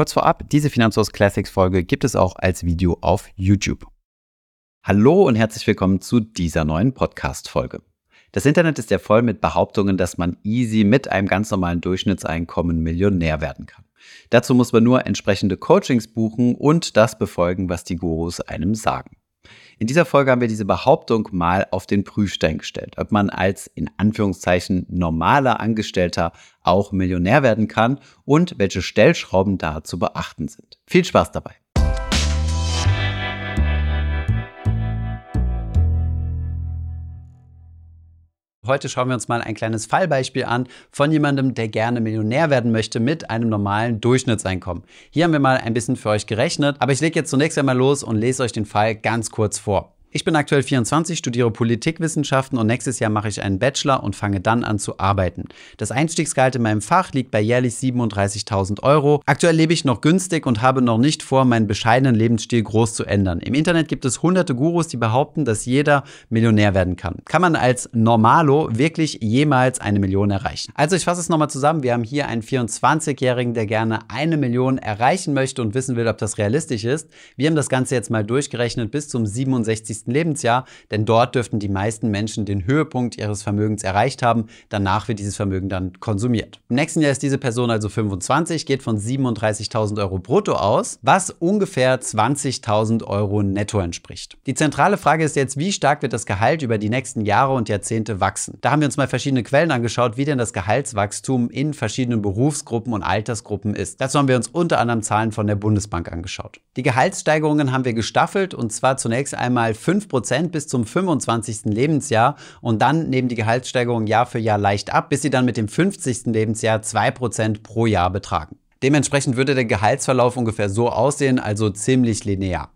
Kurz vorab, diese Finanzhaus Classics Folge gibt es auch als Video auf YouTube. Hallo und herzlich willkommen zu dieser neuen Podcast-Folge. Das Internet ist ja voll mit Behauptungen, dass man easy mit einem ganz normalen Durchschnittseinkommen Millionär werden kann. Dazu muss man nur entsprechende Coachings buchen und das befolgen, was die Gurus einem sagen. In dieser Folge haben wir diese Behauptung mal auf den Prüfstein gestellt, ob man als in Anführungszeichen normaler Angestellter auch Millionär werden kann und welche Stellschrauben da zu beachten sind. Viel Spaß dabei! Heute schauen wir uns mal ein kleines Fallbeispiel an von jemandem, der gerne Millionär werden möchte mit einem normalen Durchschnittseinkommen. Hier haben wir mal ein bisschen für euch gerechnet, aber ich lege jetzt zunächst einmal los und lese euch den Fall ganz kurz vor. Ich bin aktuell 24, studiere Politikwissenschaften und nächstes Jahr mache ich einen Bachelor und fange dann an zu arbeiten. Das Einstiegsgehalt in meinem Fach liegt bei jährlich 37.000 Euro. Aktuell lebe ich noch günstig und habe noch nicht vor, meinen bescheidenen Lebensstil groß zu ändern. Im Internet gibt es hunderte Gurus, die behaupten, dass jeder Millionär werden kann. Kann man als Normalo wirklich jemals eine Million erreichen? Also ich fasse es nochmal zusammen. Wir haben hier einen 24-Jährigen, der gerne eine Million erreichen möchte und wissen will, ob das realistisch ist. Wir haben das Ganze jetzt mal durchgerechnet bis zum 67 Lebensjahr, denn dort dürften die meisten Menschen den Höhepunkt ihres Vermögens erreicht haben. Danach wird dieses Vermögen dann konsumiert. Im nächsten Jahr ist diese Person also 25, geht von 37.000 Euro brutto aus, was ungefähr 20.000 Euro netto entspricht. Die zentrale Frage ist jetzt, wie stark wird das Gehalt über die nächsten Jahre und Jahrzehnte wachsen? Da haben wir uns mal verschiedene Quellen angeschaut, wie denn das Gehaltswachstum in verschiedenen Berufsgruppen und Altersgruppen ist. Dazu haben wir uns unter anderem Zahlen von der Bundesbank angeschaut. Die Gehaltssteigerungen haben wir gestaffelt und zwar zunächst einmal 5% bis zum 25. Lebensjahr und dann nehmen die Gehaltssteigerungen Jahr für Jahr leicht ab, bis sie dann mit dem 50. Lebensjahr 2% pro Jahr betragen. Dementsprechend würde der Gehaltsverlauf ungefähr so aussehen, also ziemlich linear.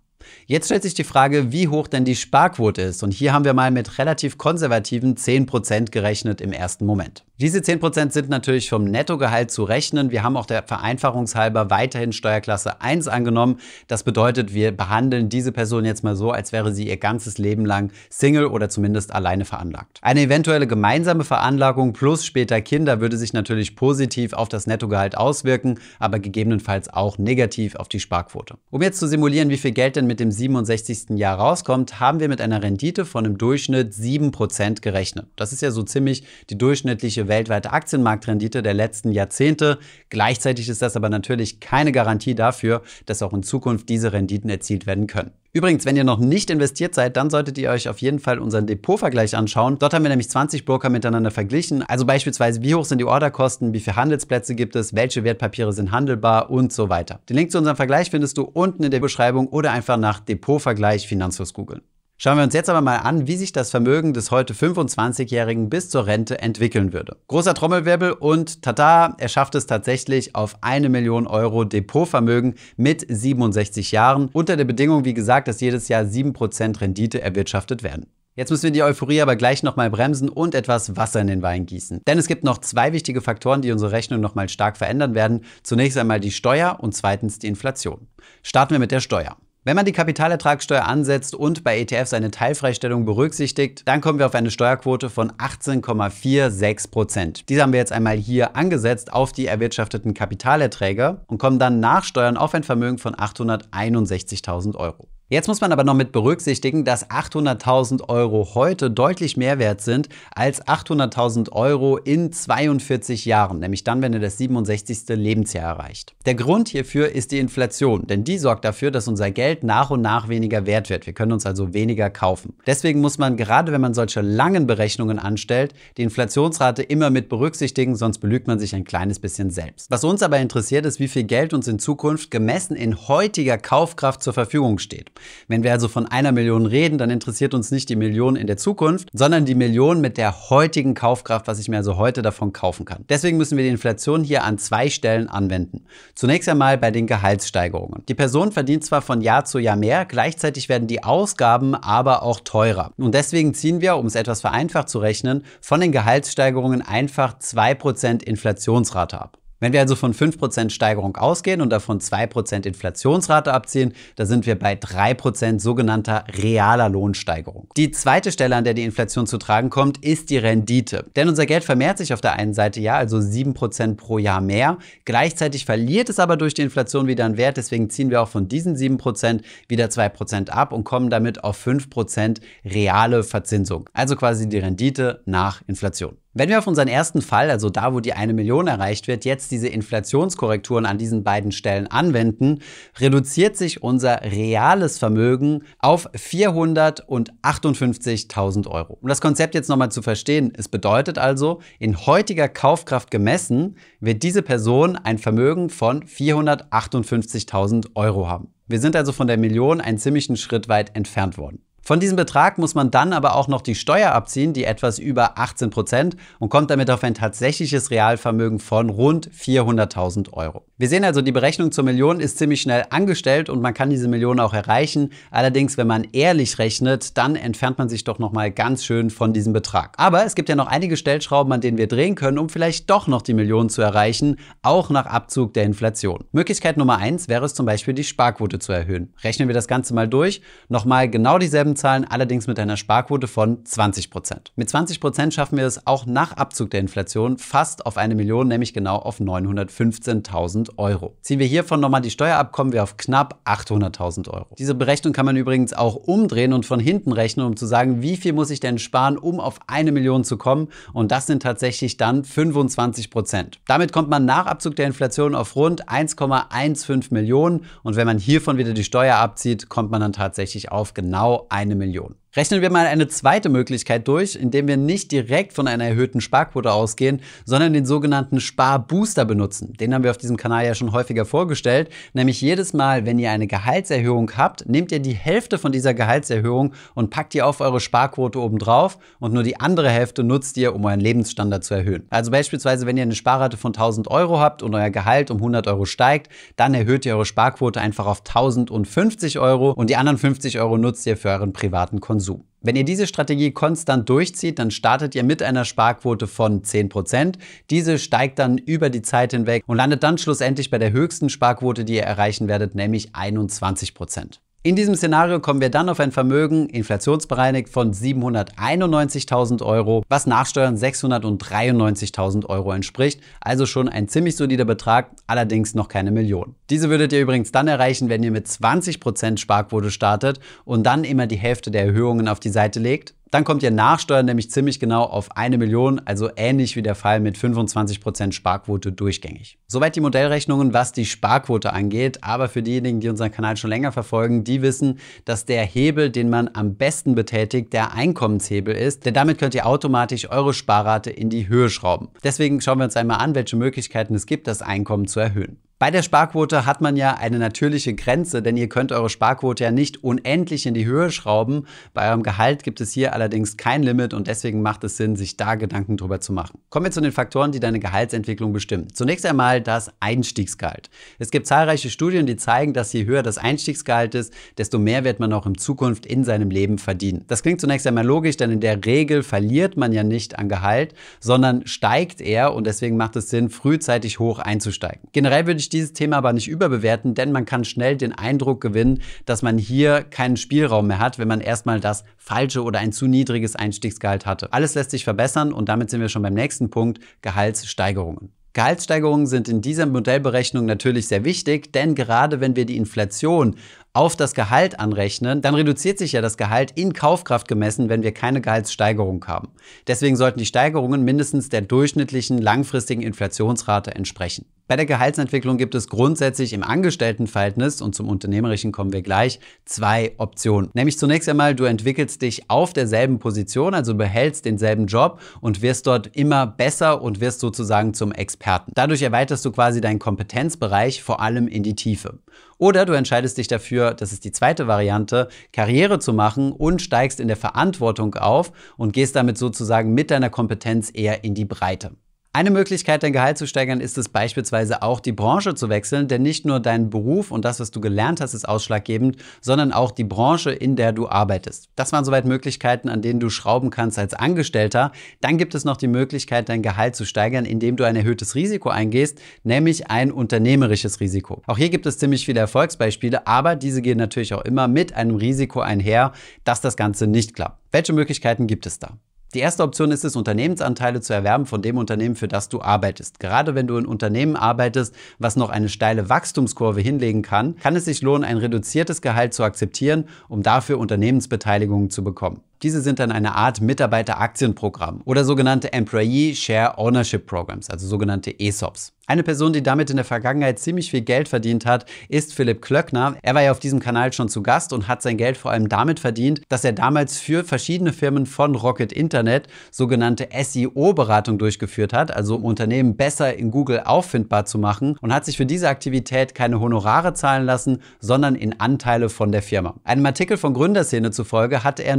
Jetzt stellt sich die Frage, wie hoch denn die Sparquote ist. Und hier haben wir mal mit relativ konservativen 10% gerechnet im ersten Moment. Diese 10% sind natürlich vom Nettogehalt zu rechnen. Wir haben auch der Vereinfachungshalber weiterhin Steuerklasse 1 angenommen. Das bedeutet, wir behandeln diese Person jetzt mal so, als wäre sie ihr ganzes Leben lang Single oder zumindest alleine veranlagt. Eine eventuelle gemeinsame Veranlagung plus später Kinder würde sich natürlich positiv auf das Nettogehalt auswirken, aber gegebenenfalls auch negativ auf die Sparquote. Um jetzt zu simulieren, wie viel Geld denn mit dem 67. Jahr rauskommt, haben wir mit einer Rendite von im Durchschnitt 7% gerechnet. Das ist ja so ziemlich die durchschnittliche weltweite Aktienmarktrendite der letzten Jahrzehnte. Gleichzeitig ist das aber natürlich keine Garantie dafür, dass auch in Zukunft diese Renditen erzielt werden können. Übrigens, wenn ihr noch nicht investiert seid, dann solltet ihr euch auf jeden Fall unseren Depotvergleich anschauen. Dort haben wir nämlich 20 Broker miteinander verglichen. Also beispielsweise, wie hoch sind die Orderkosten, wie viele Handelsplätze gibt es, welche Wertpapiere sind handelbar und so weiter. Den Link zu unserem Vergleich findest du unten in der Beschreibung oder einfach nach Depotvergleich Finanzfluss googeln. Schauen wir uns jetzt aber mal an, wie sich das Vermögen des heute 25-Jährigen bis zur Rente entwickeln würde. Großer Trommelwirbel und tata, er schafft es tatsächlich auf eine Million Euro Depotvermögen mit 67 Jahren, unter der Bedingung, wie gesagt, dass jedes Jahr 7% Rendite erwirtschaftet werden. Jetzt müssen wir die Euphorie aber gleich nochmal bremsen und etwas Wasser in den Wein gießen. Denn es gibt noch zwei wichtige Faktoren, die unsere Rechnung nochmal stark verändern werden. Zunächst einmal die Steuer und zweitens die Inflation. Starten wir mit der Steuer. Wenn man die Kapitalertragssteuer ansetzt und bei ETFs eine Teilfreistellung berücksichtigt, dann kommen wir auf eine Steuerquote von 18,46 Prozent. Diese haben wir jetzt einmal hier angesetzt auf die erwirtschafteten Kapitalerträge und kommen dann nach Steuern auf ein Vermögen von 861.000 Euro. Jetzt muss man aber noch mit berücksichtigen, dass 800.000 Euro heute deutlich mehr wert sind als 800.000 Euro in 42 Jahren, nämlich dann, wenn er das 67. Lebensjahr erreicht. Der Grund hierfür ist die Inflation, denn die sorgt dafür, dass unser Geld nach und nach weniger wert wird. Wir können uns also weniger kaufen. Deswegen muss man gerade, wenn man solche langen Berechnungen anstellt, die Inflationsrate immer mit berücksichtigen, sonst belügt man sich ein kleines bisschen selbst. Was uns aber interessiert, ist, wie viel Geld uns in Zukunft gemessen in heutiger Kaufkraft zur Verfügung steht. Wenn wir also von einer Million reden, dann interessiert uns nicht die Million in der Zukunft, sondern die Million mit der heutigen Kaufkraft, was ich mir also heute davon kaufen kann. Deswegen müssen wir die Inflation hier an zwei Stellen anwenden. Zunächst einmal bei den Gehaltssteigerungen. Die Person verdient zwar von Jahr zu Jahr mehr, gleichzeitig werden die Ausgaben aber auch teurer. Und deswegen ziehen wir, um es etwas vereinfacht zu rechnen, von den Gehaltssteigerungen einfach 2% Inflationsrate ab. Wenn wir also von 5% Steigerung ausgehen und davon 2% Inflationsrate abziehen, da sind wir bei 3% sogenannter realer Lohnsteigerung. Die zweite Stelle, an der die Inflation zu tragen kommt, ist die Rendite. Denn unser Geld vermehrt sich auf der einen Seite ja, also 7% pro Jahr mehr. Gleichzeitig verliert es aber durch die Inflation wieder an Wert. Deswegen ziehen wir auch von diesen 7% wieder 2% ab und kommen damit auf 5% reale Verzinsung. Also quasi die Rendite nach Inflation. Wenn wir auf unseren ersten Fall, also da, wo die eine Million erreicht wird, jetzt diese Inflationskorrekturen an diesen beiden Stellen anwenden, reduziert sich unser reales Vermögen auf 458.000 Euro. Um das Konzept jetzt nochmal zu verstehen, es bedeutet also, in heutiger Kaufkraft gemessen, wird diese Person ein Vermögen von 458.000 Euro haben. Wir sind also von der Million einen ziemlichen Schritt weit entfernt worden. Von diesem Betrag muss man dann aber auch noch die Steuer abziehen, die etwas über 18 Prozent und kommt damit auf ein tatsächliches Realvermögen von rund 400.000 Euro. Wir sehen also, die Berechnung zur Million ist ziemlich schnell angestellt und man kann diese Million auch erreichen. Allerdings, wenn man ehrlich rechnet, dann entfernt man sich doch nochmal ganz schön von diesem Betrag. Aber es gibt ja noch einige Stellschrauben, an denen wir drehen können, um vielleicht doch noch die Million zu erreichen, auch nach Abzug der Inflation. Möglichkeit Nummer eins wäre es zum Beispiel, die Sparquote zu erhöhen. Rechnen wir das Ganze mal durch. Nochmal genau dieselben zahlen, allerdings mit einer Sparquote von 20 Prozent. Mit 20 Prozent schaffen wir es auch nach Abzug der Inflation fast auf eine Million, nämlich genau auf 915.000 Euro. Ziehen wir hiervon nochmal die Steuer ab, kommen wir auf knapp 800.000 Euro. Diese Berechnung kann man übrigens auch umdrehen und von hinten rechnen, um zu sagen, wie viel muss ich denn sparen, um auf eine Million zu kommen. Und das sind tatsächlich dann 25 Prozent. Damit kommt man nach Abzug der Inflation auf rund 1,15 Millionen. Und wenn man hiervon wieder die Steuer abzieht, kommt man dann tatsächlich auf genau 1 eine Million. Rechnen wir mal eine zweite Möglichkeit durch, indem wir nicht direkt von einer erhöhten Sparquote ausgehen, sondern den sogenannten Sparbooster benutzen. Den haben wir auf diesem Kanal ja schon häufiger vorgestellt. Nämlich jedes Mal, wenn ihr eine Gehaltserhöhung habt, nehmt ihr die Hälfte von dieser Gehaltserhöhung und packt die auf eure Sparquote obendrauf und nur die andere Hälfte nutzt ihr, um euren Lebensstandard zu erhöhen. Also beispielsweise, wenn ihr eine Sparrate von 1000 Euro habt und euer Gehalt um 100 Euro steigt, dann erhöht ihr eure Sparquote einfach auf 1050 Euro und die anderen 50 Euro nutzt ihr für euren privaten Konsum. Konsum. Wenn ihr diese Strategie konstant durchzieht, dann startet ihr mit einer Sparquote von 10%. Diese steigt dann über die Zeit hinweg und landet dann schlussendlich bei der höchsten Sparquote, die ihr erreichen werdet, nämlich 21%. In diesem Szenario kommen wir dann auf ein Vermögen, inflationsbereinigt, von 791.000 Euro, was nach Steuern 693.000 Euro entspricht. Also schon ein ziemlich solider Betrag, allerdings noch keine Million. Diese würdet ihr übrigens dann erreichen, wenn ihr mit 20% Sparquote startet und dann immer die Hälfte der Erhöhungen auf die Seite legt. Dann kommt ihr Nachsteuern nämlich ziemlich genau auf eine Million, also ähnlich wie der Fall mit 25% Sparquote durchgängig. Soweit die Modellrechnungen, was die Sparquote angeht. Aber für diejenigen, die unseren Kanal schon länger verfolgen, die wissen, dass der Hebel, den man am besten betätigt, der Einkommenshebel ist. Denn damit könnt ihr automatisch eure Sparrate in die Höhe schrauben. Deswegen schauen wir uns einmal an, welche Möglichkeiten es gibt, das Einkommen zu erhöhen. Bei der Sparquote hat man ja eine natürliche Grenze, denn ihr könnt eure Sparquote ja nicht unendlich in die Höhe schrauben. Bei eurem Gehalt gibt es hier allerdings kein Limit und deswegen macht es Sinn, sich da Gedanken drüber zu machen. Kommen wir zu den Faktoren, die deine Gehaltsentwicklung bestimmen. Zunächst einmal das Einstiegsgehalt. Es gibt zahlreiche Studien, die zeigen, dass je höher das Einstiegsgehalt ist, desto mehr wird man auch in Zukunft in seinem Leben verdienen. Das klingt zunächst einmal logisch, denn in der Regel verliert man ja nicht an Gehalt, sondern steigt eher und deswegen macht es Sinn, frühzeitig hoch einzusteigen. Generell würde ich dieses Thema aber nicht überbewerten, denn man kann schnell den Eindruck gewinnen, dass man hier keinen Spielraum mehr hat, wenn man erstmal das falsche oder ein zu niedriges Einstiegsgehalt hatte. Alles lässt sich verbessern und damit sind wir schon beim nächsten Punkt, Gehaltssteigerungen. Gehaltssteigerungen sind in dieser Modellberechnung natürlich sehr wichtig, denn gerade wenn wir die Inflation auf das Gehalt anrechnen, dann reduziert sich ja das Gehalt in Kaufkraft gemessen, wenn wir keine Gehaltssteigerung haben. Deswegen sollten die Steigerungen mindestens der durchschnittlichen langfristigen Inflationsrate entsprechen. Bei der Gehaltsentwicklung gibt es grundsätzlich im Angestelltenverhältnis und zum Unternehmerischen kommen wir gleich zwei Optionen. Nämlich zunächst einmal, du entwickelst dich auf derselben Position, also behältst denselben Job und wirst dort immer besser und wirst sozusagen zum Experten. Dadurch erweiterst du quasi deinen Kompetenzbereich vor allem in die Tiefe. Oder du entscheidest dich dafür, das ist die zweite Variante, Karriere zu machen und steigst in der Verantwortung auf und gehst damit sozusagen mit deiner Kompetenz eher in die Breite. Eine Möglichkeit, dein Gehalt zu steigern, ist es beispielsweise auch, die Branche zu wechseln, denn nicht nur dein Beruf und das, was du gelernt hast, ist ausschlaggebend, sondern auch die Branche, in der du arbeitest. Das waren soweit Möglichkeiten, an denen du schrauben kannst als Angestellter. Dann gibt es noch die Möglichkeit, dein Gehalt zu steigern, indem du ein erhöhtes Risiko eingehst, nämlich ein unternehmerisches Risiko. Auch hier gibt es ziemlich viele Erfolgsbeispiele, aber diese gehen natürlich auch immer mit einem Risiko einher, dass das Ganze nicht klappt. Welche Möglichkeiten gibt es da? Die erste Option ist es, Unternehmensanteile zu erwerben von dem Unternehmen, für das du arbeitest. Gerade wenn du in Unternehmen arbeitest, was noch eine steile Wachstumskurve hinlegen kann, kann es sich lohnen, ein reduziertes Gehalt zu akzeptieren, um dafür Unternehmensbeteiligungen zu bekommen. Diese sind dann eine Art Mitarbeiteraktienprogramm oder sogenannte Employee Share Ownership Programs, also sogenannte ESOPs. Eine Person, die damit in der Vergangenheit ziemlich viel Geld verdient hat, ist Philipp Klöckner. Er war ja auf diesem Kanal schon zu Gast und hat sein Geld vor allem damit verdient, dass er damals für verschiedene Firmen von Rocket Internet sogenannte SEO-Beratung durchgeführt hat, also um Unternehmen besser in Google auffindbar zu machen und hat sich für diese Aktivität keine Honorare zahlen lassen, sondern in Anteile von der Firma. Einem Artikel von Gründerszene zufolge hatte er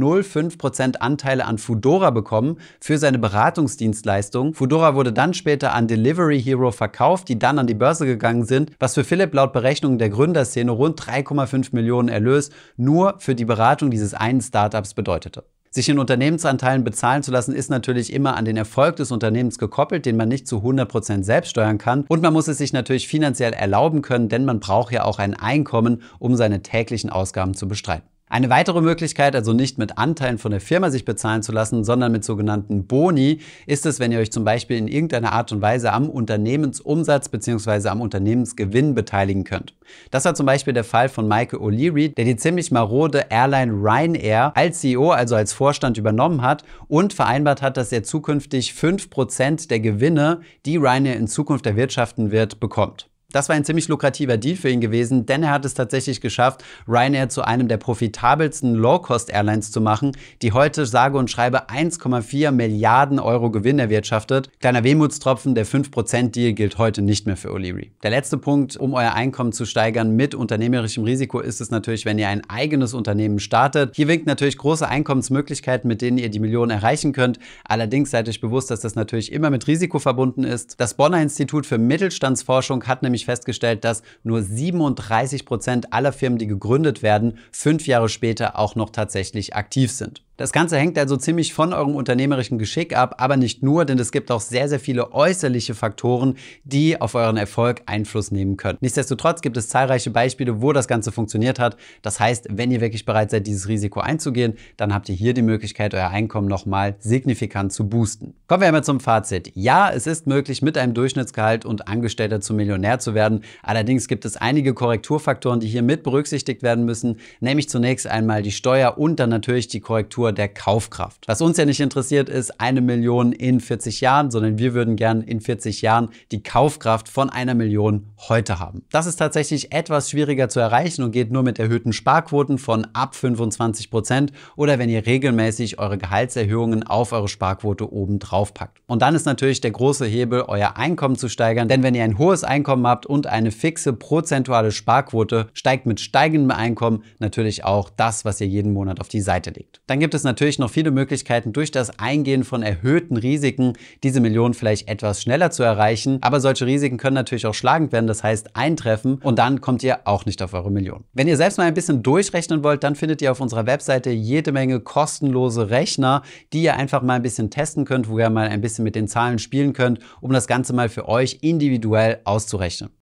0,05% Anteile an Fudora bekommen für seine Beratungsdienstleistung. Fudora wurde dann später an Delivery Hero verkauft, die dann an die Börse gegangen sind, was für Philipp laut Berechnungen der Gründerszene rund 3,5 Millionen Erlös nur für die Beratung dieses einen Startups bedeutete. Sich in Unternehmensanteilen bezahlen zu lassen, ist natürlich immer an den Erfolg des Unternehmens gekoppelt, den man nicht zu 100% selbst steuern kann. Und man muss es sich natürlich finanziell erlauben können, denn man braucht ja auch ein Einkommen, um seine täglichen Ausgaben zu bestreiten. Eine weitere Möglichkeit, also nicht mit Anteilen von der Firma sich bezahlen zu lassen, sondern mit sogenannten Boni, ist es, wenn ihr euch zum Beispiel in irgendeiner Art und Weise am Unternehmensumsatz bzw. am Unternehmensgewinn beteiligen könnt. Das war zum Beispiel der Fall von Michael O'Leary, der die ziemlich marode Airline Ryanair als CEO, also als Vorstand übernommen hat und vereinbart hat, dass er zukünftig 5% der Gewinne, die Ryanair in Zukunft erwirtschaften wird, bekommt. Das war ein ziemlich lukrativer Deal für ihn gewesen, denn er hat es tatsächlich geschafft, Ryanair zu einem der profitabelsten Low-Cost-Airlines zu machen, die heute sage und schreibe 1,4 Milliarden Euro Gewinn erwirtschaftet. Kleiner Wehmutstropfen, der 5%-Deal gilt heute nicht mehr für O'Leary. Der letzte Punkt, um euer Einkommen zu steigern mit unternehmerischem Risiko, ist es natürlich, wenn ihr ein eigenes Unternehmen startet. Hier winkt natürlich große Einkommensmöglichkeiten, mit denen ihr die Millionen erreichen könnt. Allerdings seid euch bewusst, dass das natürlich immer mit Risiko verbunden ist. Das Bonner Institut für Mittelstandsforschung hat nämlich nämlich festgestellt, dass nur 37 Prozent aller Firmen, die gegründet werden, fünf Jahre später auch noch tatsächlich aktiv sind. Das Ganze hängt also ziemlich von eurem unternehmerischen Geschick ab, aber nicht nur, denn es gibt auch sehr, sehr viele äußerliche Faktoren, die auf euren Erfolg Einfluss nehmen können. Nichtsdestotrotz gibt es zahlreiche Beispiele, wo das Ganze funktioniert hat. Das heißt, wenn ihr wirklich bereit seid, dieses Risiko einzugehen, dann habt ihr hier die Möglichkeit, euer Einkommen nochmal signifikant zu boosten. Kommen wir einmal zum Fazit. Ja, es ist möglich, mit einem Durchschnittsgehalt und Angestellter zum Millionär zu werden. Allerdings gibt es einige Korrekturfaktoren, die hier mit berücksichtigt werden müssen, nämlich zunächst einmal die Steuer und dann natürlich die Korrektur der Kaufkraft. Was uns ja nicht interessiert, ist eine Million in 40 Jahren, sondern wir würden gern in 40 Jahren die Kaufkraft von einer Million heute haben. Das ist tatsächlich etwas schwieriger zu erreichen und geht nur mit erhöhten Sparquoten von ab 25 Prozent oder wenn ihr regelmäßig eure Gehaltserhöhungen auf eure Sparquote oben drauf packt. Und dann ist natürlich der große Hebel, euer Einkommen zu steigern, denn wenn ihr ein hohes Einkommen habt und eine fixe prozentuale Sparquote, steigt mit steigendem Einkommen natürlich auch das, was ihr jeden Monat auf die Seite legt. Dann gibt es es natürlich noch viele Möglichkeiten, durch das Eingehen von erhöhten Risiken diese Million vielleicht etwas schneller zu erreichen. Aber solche Risiken können natürlich auch schlagend werden, das heißt eintreffen und dann kommt ihr auch nicht auf eure Million. Wenn ihr selbst mal ein bisschen durchrechnen wollt, dann findet ihr auf unserer Webseite jede Menge kostenlose Rechner, die ihr einfach mal ein bisschen testen könnt, wo ihr mal ein bisschen mit den Zahlen spielen könnt, um das Ganze mal für euch individuell auszurechnen.